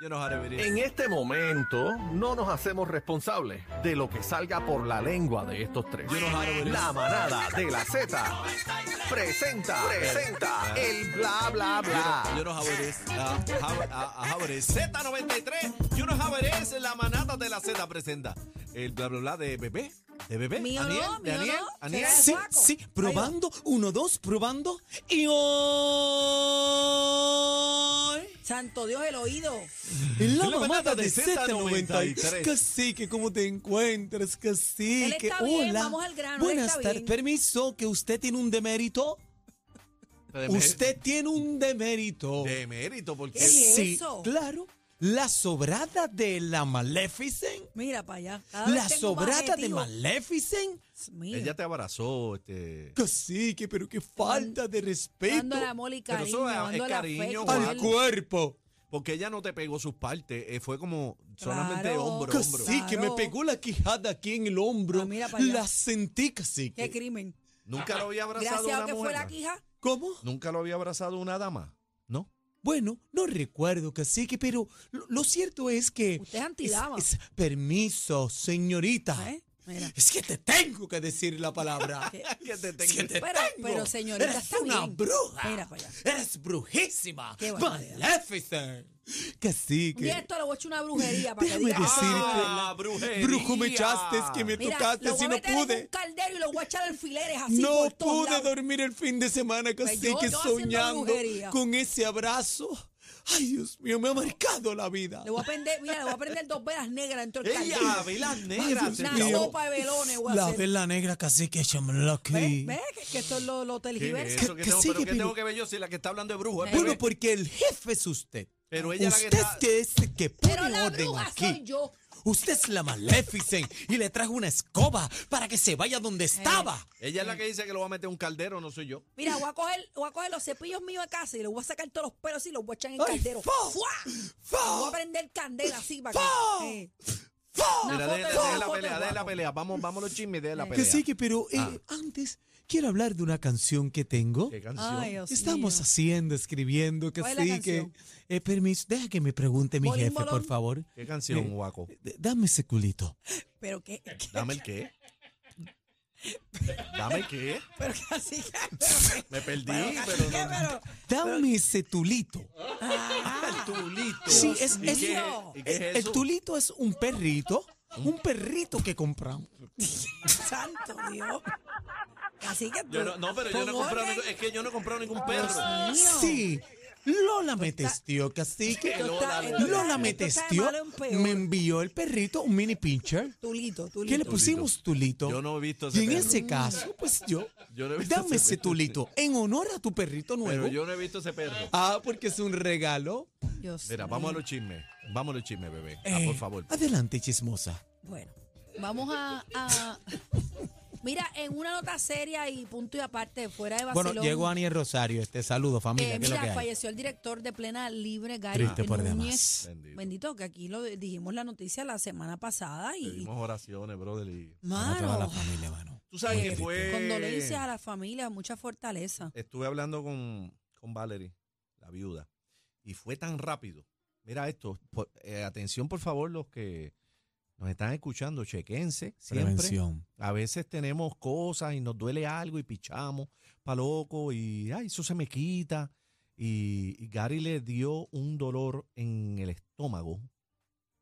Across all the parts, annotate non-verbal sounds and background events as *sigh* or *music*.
You know how to it is. En este momento no nos hacemos responsables de lo que salga por la lengua de estos tres. You know how to it is. La manada de la Z presenta, presenta el bla bla bla. You know how it is. Uh, how, uh, how it is. Z93. You know how it is. La manada de la Z presenta el bla bla bla de bebé. ¿De bebé? Mío ¿Aniel? no, ¿De mío Aniel? no. ¿Aniel? Será Sí, sí, probando, uno, dos, probando. Y hoy. Santo Dios, el oído. En la La mamada de de Z93. Z93. Cacique, ¿cómo te encuentras, cacique? Él está bien, Hola. vamos al grano, él Buenas tardes. Permiso, que usted tiene un demérito. Usted tiene un demérito. De mérito, porque. ¿Qué es sí, eso? claro. La sobrada de la Maleficent. Mira para allá. Cada La sobrada de adjetivos. Ella te abrazó, este. Cacique, pero qué falta de respeto dándole amor y Pero cariño, eso es- cariño, afecto. al cuerpo. Porque ella no te pegó sus partes, eh, fue como solamente Claro. hombro, hombro. Cacique, me Claro. pegó la quijada aquí en el hombro. Ah, mira para allá. la sentí, cacique. Qué crimen. Nunca lo había abrazado Gracias a una que fue mujer. la quija. ¿Cómo? Nunca lo había abrazado una dama, ¿no? Bueno, no recuerdo, cacique, pero lo, lo cierto es que... Usted es antidama. es- es- permiso, señorita. ¿Eh? Mira. Es que te tengo que decir la palabra. *laughs* Que te Es tengo- que te Pero- tengo. pero, señorita, Eres está una bien. bruja. Mira para allá. Eres brujísima. Qué barbaridad. Maleficent. Un Cacique. día esto le voy a echar una brujería para que Déjame diga. decirte. Ah, brujería. Brujo me echaste, que me Mira, tocaste lo si no en un pude. caldero y lo voy a echar alfileres así No por todos pude lados. dormir el fin de semana, Pues yo- yo haciendo soñando brujería. con ese abrazo. Ay, Dios mío, me ha marcado la vida. Le voy a prender, mira, le voy a prender dos velas negras dentro del Ella, caldero. velas Ay, negras. Dios Una mío. acabó. sopa de velones voy a La hacer. vela negra, cacique, échamela aquí. ¿Ves? ¿Ves? Que, que esto es lo, lo ¿Qué es tergiversa. eso? ¿Qué Que tengo, sigue, pero ¿qué pero- tengo que ver yo si la que está hablando es brujo? es Bueno, bebé? porque el jefe es usted. Pero ella es la que usted está- que es el que pone Pero la orden bruja aquí. soy yo. Usted es la Maleficent y le trajo una escoba para que se vaya donde estaba. Ella es la que dice que lo va a meter un caldero, no soy yo. Mira, voy a coger, voy a coger los cepillos míos de casa y les voy a sacar todos los pelos y los voy a echar en el Ay, caldero. ¡Fua! fa. Voy a prender candela así para que. eh, Mira, de, de de la pelea, de la pelea. Vamos, vamos a los chismes de la Que Que pelea. sí, que pero eh, Ah. antes quiero hablar de una canción que tengo. ¿Qué canción? Ay, Dios Estamos mío. haciendo, escribiendo, que ¿Cuál es la sí, que... Eh, permiso, deja que me pregunte mi Bolín, jefe, por favor. ¿Qué canción, Eh, guaco? D- Dame ese culito. Pero que. que- Dame el qué. Dame qué. Pero que así. Me perdí, Pero, pero ¿qué? no. pero, Dame ese tulito. ah, Tulito. Sí, es- ¿Y es- qué, No. ¿Y qué es El eso? tulito es un perrito, un perrito que compramos. santo Dios. Así que tú. Yo no, no, pero yo no he comprado ningún- es que yo no he comprado ningún perro. Sí, Lola me testió, cacique. *laughs* Lola me testió, en me envió el perrito, un mini pincher. Tulito, tulito. ¿Qué le pusimos tulito? Yo no he visto Y ese en perro. ese caso, pues yo, *laughs* Yo no he visto dame ese perro. tulito en honor a tu perrito nuevo. Pero yo no he visto ese perro. Ah, porque es un regalo. Dios Mira, vamos a los chismes. Vamos a los chismes, bebé. Ah, Eh, por favor. Adelante, chismosa. Bueno, vamos a, a- *laughs* Mira, en una nota seria y punto y aparte, fuera de vacilón. Bueno, llegó Aniel Rosario. Este saludo, familia. eh, ¿Qué es lo mira, que falleció el director de Plena Libre, Gary Triste por Núñez. demás. Bendito. Bendito, que aquí lo dijimos la noticia la semana pasada y. Pedimos oraciones, brother. y- toda la Mano, familia, mano. Tú sabes que fue. condolencias a la familia, mucha fortaleza. Estuve hablando con, con Valerie, la viuda, y fue tan rápido. Mira esto, por- eh, atención por favor los que nos están escuchando, chequense siempre. Prevención. A veces tenemos cosas y nos duele algo y pichamos pa' loco y ay, eso se me quita. Y, y Gary le dio un dolor en el estómago.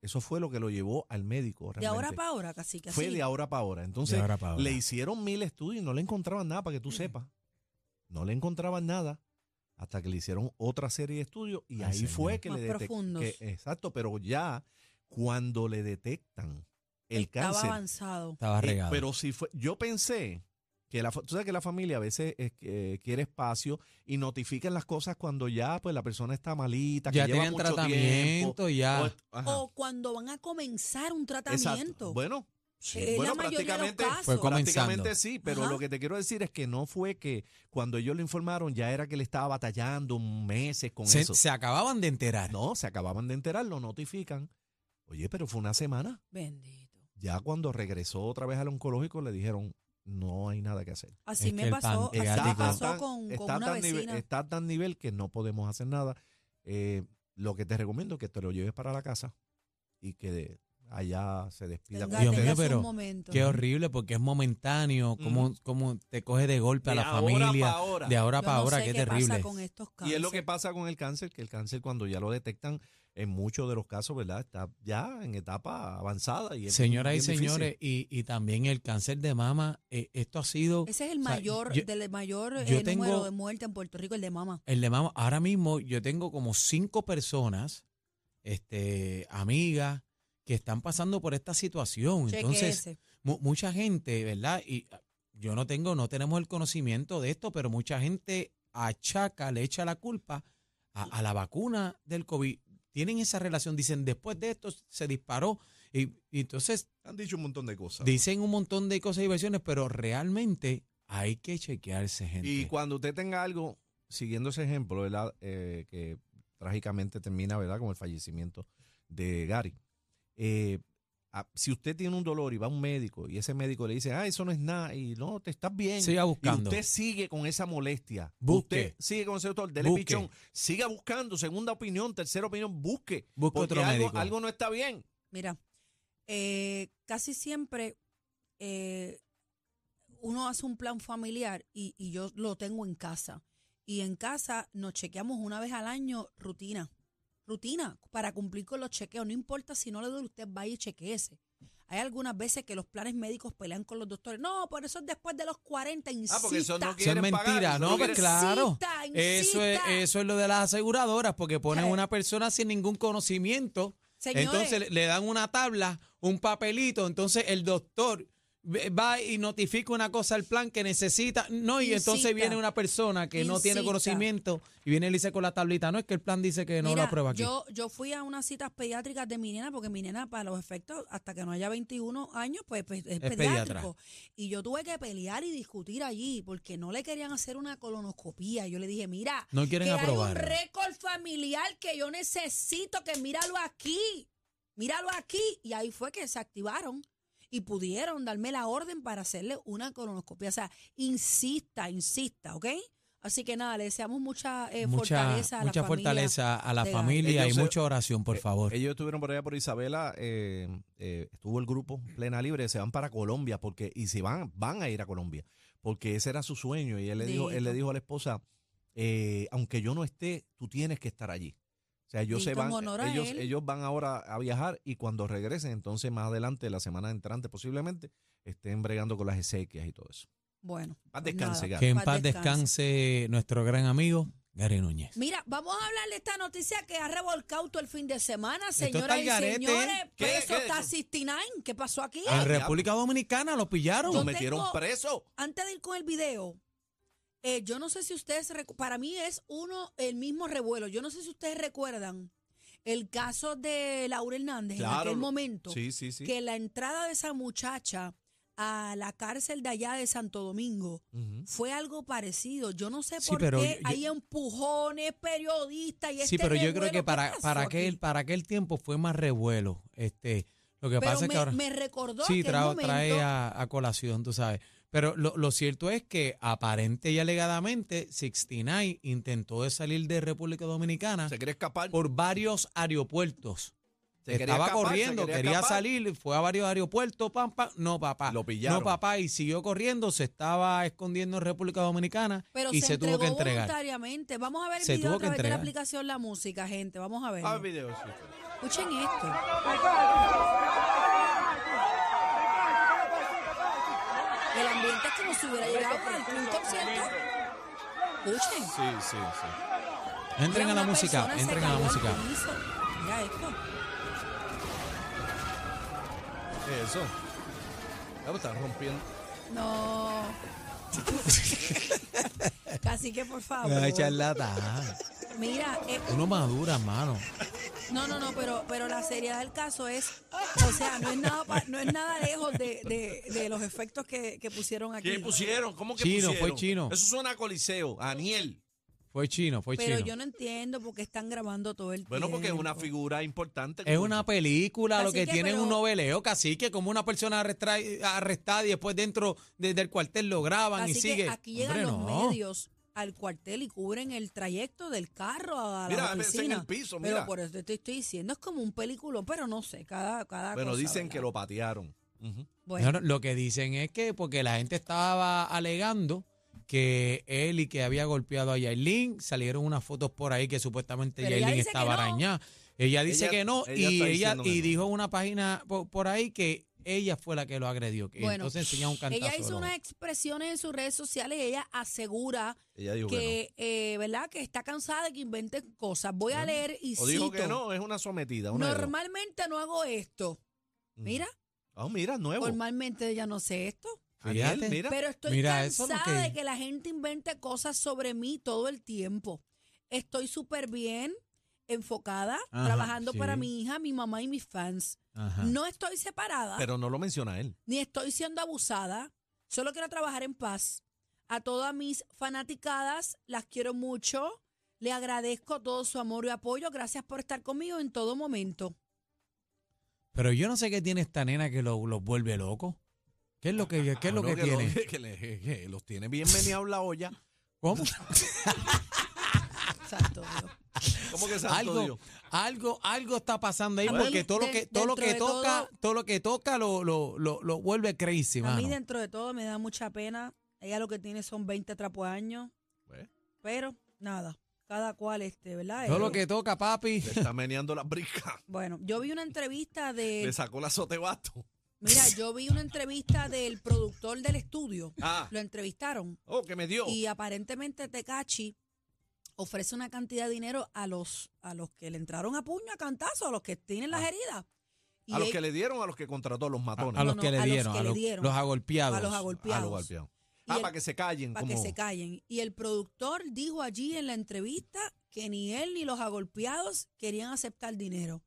Eso fue lo que lo llevó al médico. De ahora para ahora, casi que Fue así. de ahora para ahora. Entonces, De ahora pa' ahora. le hicieron mil estudios y no le encontraban nada, para que tú sepas. No le encontraban nada hasta que le hicieron otra serie de estudios y Ay, ahí fue que Más le detectaron. profundos. Exacto, pero ya cuando le detectan el Estaba cáncer. avanzado. Estaba eh, regado. pero si fue, yo pensé que la, tú sabes que la familia a veces eh, eh, quiere espacio y notifican las cosas cuando ya pues la persona está malita, ya que lleva mucho tratamiento, tiempo. ya. O-. O cuando van a comenzar un Exacto. tratamiento. Bueno, sí, Eh, bueno, la mayoría de los prácticamente, casos. Fue comenzando. prácticamente sí, pero Ajá. lo que te quiero decir es que no fue que cuando ellos lo informaron ya era que le estaba batallando meses con se, eso. se acababan de enterar. No, se acababan de enterar, lo notifican. Oye, pero fue una semana. Bendito. Ya cuando regresó otra vez al oncológico le dijeron, no hay nada que hacer. Así Es me pasó, así me Está pasó tan- con, con está una tan nivel- está a tan nivel que no podemos hacer nada. Eh, lo que te recomiendo es que te lo lleves para la casa y que allá se despida Tenga- Dios mío, pero. Qué horrible porque es momentáneo, como, como te coge de golpe a la familia. De ahora Yo para no ahora, sé qué qué terrible. pasa con estos Y es lo que pasa con el cáncer, que el cáncer cuando ya lo detectan, en muchos de los casos, ¿verdad? Está ya en etapa avanzada. Y Señoras y señores, y, y también el cáncer de mama, eh, esto ha sido Ese es el o sea, mayor, yo- del mayor yo eh, tengo- número de muerte en Puerto Rico, el de mama. el de mama. Ahora mismo yo tengo como cinco personas, este, amigas, que están pasando por esta situación. Entonces, mu- mucha gente, ¿verdad? Y ah, yo no tengo, no tenemos el conocimiento de esto, pero mucha gente achaca, le echa la culpa a, a la vacuna del COVID. Tienen esa relación, dicen, después de esto se disparó. Y, y entonces Han dicho un montón de cosas. dicen un montón de cosas y versiones, pero realmente hay que chequearse, gente. Y cuando usted tenga algo, siguiendo ese ejemplo, ¿verdad? Eh, que trágicamente termina, ¿verdad? Con el fallecimiento de Gary. Eh, si usted tiene un dolor y va a un médico y ese médico le dice, ah, eso no es nada, y no, te estás bien. Siga Y buscando. usted sigue con esa molestia. Busque. Usted sigue con ese doctor, dele Busque. pichón. Siga buscando, segunda opinión, tercera opinión, busque. Busque porque otro algo, médico. algo no está bien. Mira, eh, casi siempre eh, uno hace un plan familiar y, y yo lo tengo en casa. Y en casa nos chequeamos una vez al año rutina. Rutina para cumplir con los chequeos. No importa si no le duele, usted vaya y chequeese. Hay algunas veces que los planes médicos pelean con los doctores. No, por eso es después de los 40, insista. Ah, porque eso no Eso es pagar, mentira, eso no, pues claro. Insista, Eso es, eso es lo de las aseguradoras, porque ponen Sí. una persona sin ningún conocimiento, Señores, entonces le, dan una tabla, un papelito, entonces el doctor va y notifica una cosa al plan que necesita, no, y entonces viene una persona que no tiene conocimiento y viene y le dice con la tablita, no es que el plan dice que no Mira, lo aprueba aquí. Yo, yo fui a unas citas pediátricas de mi nena, porque mi nena, para los efectos, hasta que no haya 21 años, pues, pues, es, pediátrico. Y yo tuve que pelear y discutir allí, porque no le querían hacer una colonoscopía. Yo le dije, mira, No quieren que aprobar. hay un récord familiar que yo necesito, que míralo aquí, míralo aquí. Y ahí fue que se activaron y pudieron darme la orden para hacerle una colonoscopia. O sea, insista, insista, ¿ok? Así que nada, le deseamos mucha eh, mucha fortaleza a mucha la familia. fortaleza a la familia Ellos y se- mucha oración, por Eh, favor. Ellos estuvieron por allá por Isabela, eh, eh, estuvo el grupo Plena Libre, se van para Colombia porque y si van van a ir a Colombia porque ese era su sueño y él le dijo él le dijo a la esposa eh, aunque yo no esté tú tienes que estar allí. O sea, ellos se van ellos él. ellos van ahora a viajar y cuando regresen entonces más adelante la semana entrante posiblemente estén bregando con las exequias y todo eso. Bueno. Paz pues descanse, nada. Gary. que en paz paz descanse. descanse nuestro gran amigo Gary Núñez. Mira, vamos a hablar de esta noticia que ha revolcado todo el fin de semana, señoras y garete. señores. ¿Qué? Preso ¿Qué? está 69. ¿Qué pasó aquí? En. República Dominicana lo pillaron. Lo metieron tengo- preso. Antes de ir con el video, eh, yo no sé si ustedes, para mí es uno, el mismo revuelo. Yo no sé si ustedes recuerdan el caso de Laura Hernández en aquel momento, Sí, sí, sí. que la entrada de esa muchacha a la cárcel de allá de Santo Domingo fue algo parecido. Yo no sé Sí, por pero qué yo- hay empujones, periodistas y Sí, este pero yo creo revuelo. que ¿Qué para, para, aquel, para aquel tiempo fue más revuelo. Este, lo que Pero pasa es que ahora me recordó sí aquel trae, momento. trae a, a colación, tú sabes. Pero lo, lo cierto es que aparente y alegadamente 69 intentó de salir de República Dominicana Se quiere escapar. por varios aeropuertos. Se quería Estaba escapar, se corriendo, quería quería, salir, fue a varios aeropuertos, pam, pam, no papá. Lo pillaron. No papá, y siguió corriendo, se estaba escondiendo en República Dominicana Pero y se, se, tuvo que entregar. voluntariamente. Vamos a ver el Se video tuvo a que través de la aplicación La Música, gente. Vamos a ver. Ah, video, sí. Escuchen esto. El ambiente es como si hubiera llegado para el un concierto. Escuchen. Sí, sí, sí. Entren Mira, a la música, entren a la música. piso. Mira esto. ¿Qué es eso? Ya me están rompiendo. No. *laughs* Casi que por favor. Ay, charlatán. Mira, eh, Uno madura, mano. No, no, no, pero, pero la seriedad del caso es, o sea, no es nada, pa- no es nada lejos de, de, de los efectos que, que pusieron aquí. ¿Qué pusieron? ¿Cómo que Chino, pusieron? fue chino. Eso suena a Coliseo, a Aniel. Fue chino, fue Pero chino. yo no entiendo por qué están grabando todo el Bueno, porque es una figura importante. Es una película, lo que tiene es un pero- noveleo, cacique, como una persona arrestra- arrestada y después dentro de- del cuartel lo graban Así y que sigue. aquí llegan Hombre, los no. medios al cuartel y cubren el trayecto del carro a Mira, la pensé en oficina. el piso, Pero mira. por eso te estoy diciendo, es como un película, pero no sé, cada, cada Bueno, cosa, dicen que ¿verdad? lo patearon. Ujú. Bueno, No, no, lo que dicen es que porque la gente estaba alegando que él y que había golpeado a Yailin, salieron unas fotos por ahí que supuestamente Pero ella Yailin estaba no. arañada. Ella dice Ella- que no ella y ella y no. dijo en una página por, por ahí que ella fue la que lo agredió. Que Bueno, entonces enseña un cantazo. ella hizo unas expresiones en sus redes sociales y ella asegura Ella dijo que, que, eh, ¿verdad? Que está cansada de que inventen cosas. Voy a leer y. O dijo que no, es una sometida. Una. Normalmente no hago esto. Ujú. Mira, Ah, mira, nuevo. normalmente ya no sé esto. Mira. Pero estoy Mira, lo cansada que- de que la gente invente cosas sobre mí todo el tiempo. Estoy súper bien, enfocada, Ajá, trabajando para mi hija, mi mamá y mis fans. Ajá. No estoy separada, Pero no lo menciona él. ni estoy siendo abusada. Solo quiero trabajar en paz. A todas mis fanaticadas, las quiero mucho. Le agradezco todo su amor y apoyo. Gracias por estar conmigo en todo momento. Pero yo no sé qué tiene esta nena que lo- los vuelve locos. ¿Qué es lo que, qué es lo Ah, que, tiene? lo- *laughs* que le- que los tiene bien meneados la olla. ¿Cómo? Santo Dios. ¿Cómo que santo algo, Dios? algo, algo está pasando ahí porque todo lo que, todo lo que toca, todo- todo lo que toca lo, lo, lo, lo vuelve crazy, A mano. mí dentro de todo me da mucha pena. Ella lo que tiene son 20 trapos años. Pues, Pero nada, cada cual, este, ¿verdad? Todo Eh, lo que toca, papi. le está meneando las bricas. Bueno, yo vi una entrevista Le de... sacó la sotebato. Mira, *laughs* yo vi una entrevista del productor del estudio. Ah, Lo entrevistaron. oh, que me dio. Y aparentemente Tecachi ofrece una cantidad de dinero a los, a los que le entraron a puño, a cantazo, a los que tienen las Ah. heridas. Y a los él- que le dieron, a los que contrató, a los A, matones. a los no, que le a los dieron, que a le los, dieron. los agolpeados. a los A agolpeados. los golpeados. Y Ah, el- para que se callen. para que como- se callen. Y el productor dijo allí en la entrevista que ni él ni los agolpeados querían aceptar dinero.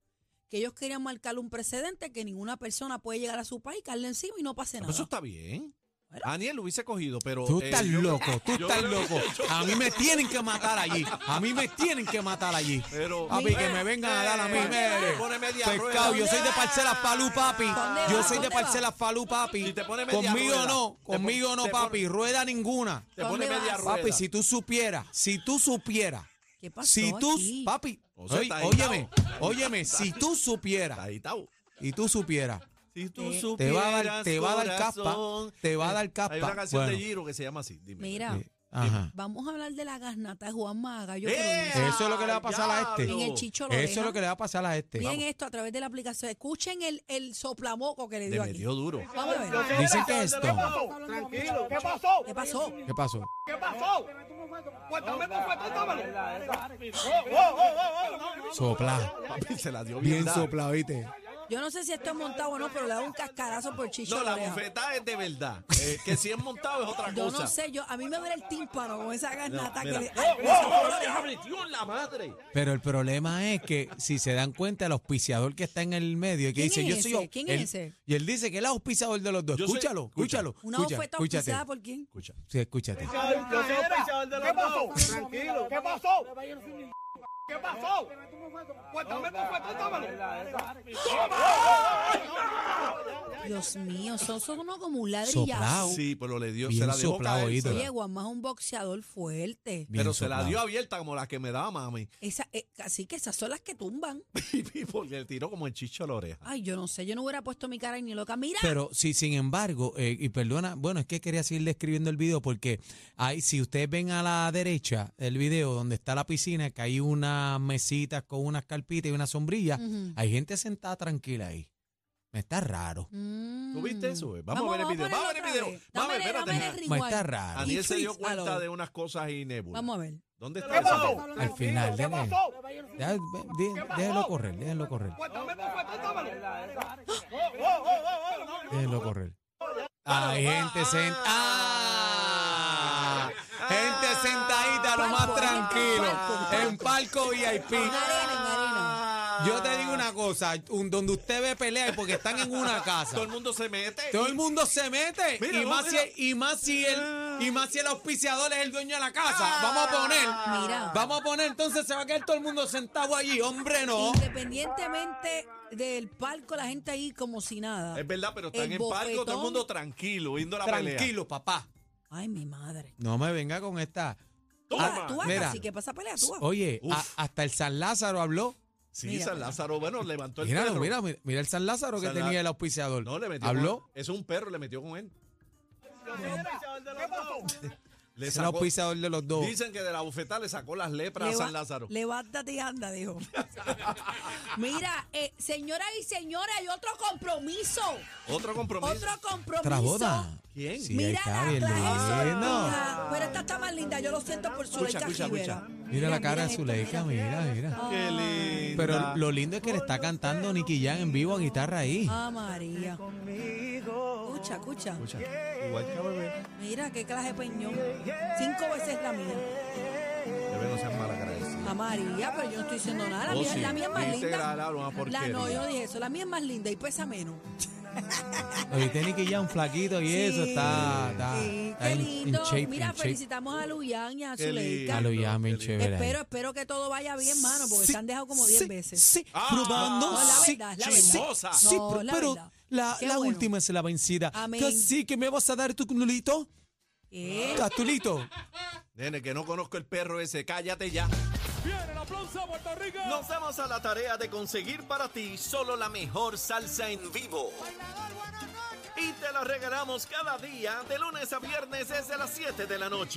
Que ellos querían marcar un precedente que ninguna persona puede llegar a su país, caerle encima y no pase Ah, nada. pues Eso está bien. Bueno. Daniel lo hubiese cogido, pero. Tú eh, estás yo- loco, tú estás loco. A mí me tienen que matar allí. A mí me tienen que matar allí. Pero. Papi, que me vengan a dar a mí, Eh, mire. Pone media Pescado, rueda. yo soy de parcelas Falú, papi. ¿Dónde Yo soy de parcelas Falú, papi. Si te pone media Conmigo rueda, no, conmigo no, papi. Rueda ninguna. Te pone ¿Dónde media rueda. Papi, si tú supieras, si tú supieras, ¿Qué pasó si tú, aquí? papi, O sea, oy- está óyeme, agitado. óyeme, si tú supieras está. y tú supieras, Si tú Te- supieras, te va a dar- te va a dar caspa, corazón. te va a Eh, dar caspa. Hay una canción de Bueno. Giro que se llama así. Dime. Mira, eh, ajá. vamos a hablar de la garnata de Juan Maga. Yo ¡Eh! creo. Eso es lo que le va a pasar a este. diablo! En el chicho lo Eso es dejan. lo que le va a pasar a este. Miren esto a través de la aplicación. Escuchen el, el soplamoco que le Le dio aquí. metió duro. Vamos a ver. Dicen que es esto. Tranquilo, ¿qué pasó? ¿Qué pasó? ¿Qué pasó? ¿Qué pasó? Cuéntame, pues. Oh, oh, oh, oh, oh. Sopla. Papi, se la dio bien. Soplado, ¿viste? Yo no sé si esto es montado o no, pero le da un cascarazo por chicho. No, la oreja. bofetada es de verdad. Eh, que si es montado es otra Yo cosa. no sé, yo, a mí me duele el tímpano con esa garnata Mira. que le. ¡Oh, Ay, oh, oh, la madre! Pero el problema es que si se dan cuenta el auspiciador que está en el medio y que ¿Quién dice es yo ese? soy yo, ¿Quién él- es ese? Y él dice que él es auspiciador de los dos. Yo soy- escúchalo, escúchalo. Una escúchate. auspiciada por quién? Escucha. Sí, escúchate. Yo soy oficial de los ¿Qué pasó? Tranquilo, ¿qué pasó? ¿Qué pasó? Cuéntame, pues, cuéntame. Dios mío, son, son uno como un Soplao. ladrillazo. Sí, pero le dio, Bien se la dejó soplado, caer. Oye, Guamá es un boxeador fuerte. Bien pero se la soplado. dio abierta como la que me daba mami. Esa, eh, así que esas son las que tumban. Porque le tiró como el chicho a la oreja. Ay, yo no sé, yo no hubiera puesto mi cara ni loca. Mira, Pero sí, sin embargo, eh, y perdona, bueno, es que quería seguir describiendo el video porque hay, si ustedes ven a la derecha el video donde está la piscina, que hay unas mesitas con unas carpitas y una sombrilla, Ujú. hay gente sentada tranquila ahí. Me está raro. Mm. ¿Tú viste eso, güey? Vamos a ver el video. Vamos a ver el video. Vamos a ver, espérate. Me está raro. Daniel se dio cuenta de unas cosas y nébulas. Vamos a ver. ¿Dónde está ¿Qué pasó? gente? Al final, ¿Qué pasó? Déjenlo correr, déjenlo correr, Cuéntame, pues, cuéntame. Oh, oh, oh, oh, oh. déjenlo correr. Hay gente sentada. Gente En palco VIP. Arena. Yo te digo una cosa, un- donde usted ve pelea es porque están en una casa. Todo el mundo se mete. Todo el mundo se mete Mira, y, no, más mira. si, y más si el y más si el auspiciador es el dueño de la casa. Vamos a poner, Mira. vamos a poner, entonces se va a quedar todo el mundo sentado allí, hombre no. Independientemente del palco, la gente ahí como si nada. Es verdad, pero están El en palco, todo el bofetón. mundo tranquilo, viendo la pelea. Tranquilo, papá. Ay, mi madre. No me venga con esta. Mira. así que pasa pelea, tú vas. Oye, Uf. a- hasta el San Lázaro habló. Sí, Mira, San. Lázaro, bueno, levantó el Mira, perro. mira, mira, mira el San Lázaro que San La- tenía el auspiciador. No, le metió Habló. con- Es un perro, le metió con él. *laughs* Le Es el sacó- auspiciador de los dos. dicen que de la bufetada le sacó las lepras a Leva- San Lázaro. Levántate y anda, dijo. *laughs* Mira, eh, señoras y señores, hay otro compromiso. Otro compromiso. Otro compromiso. ¿Otra boda? ¿Quién? Sí, Mira está la bien clase lindo. Está más linda, yo lo siento por Zuleika escucha, Rivera. Mira la cara de esto, Zuleika, mira, mira. Qué linda. Pero lo lindo es que le está cantando Nicky Jam en vivo a guitarra ahí. Ah, María. Escucha, escucha. Escucha, igual que a bebé. Mira qué clase de peñón. Cinco veces la mía. Bebé no seas mal agradecido. A María, pero yo no estoy diciendo nada. La, Oh, mía, sí. la mía es más que linda. La, porquería. no, yo no dije eso. La mía es más linda y pesa menos. Oíste Nicky Jam flaquito y eso está, está, sí, está qué lindo. shape, Mira, shape. felicitamos a Luyan y a Qué Zuleika. A qué lindo. chévere. Espero, espero que todo vaya bien, mano, porque Sí, se han dejado como 10 sí, veces. Sí, Ah, probando. No, la sí, verdad, la sí, verdad. Sí, No, pero, la pero verdad. la, Qué la bueno. última es la vencida. Amén. Casi que me vas a dar tu culito. ¿Qué? Catulito. Nene, que no conozco el perro ese, cállate ya. Viene el aplauso a Puerto Rico. Nos damos a la tarea de conseguir para ti solo la mejor salsa en vivo. Y te la regalamos cada día, de lunes a viernes desde las 7 de la noche.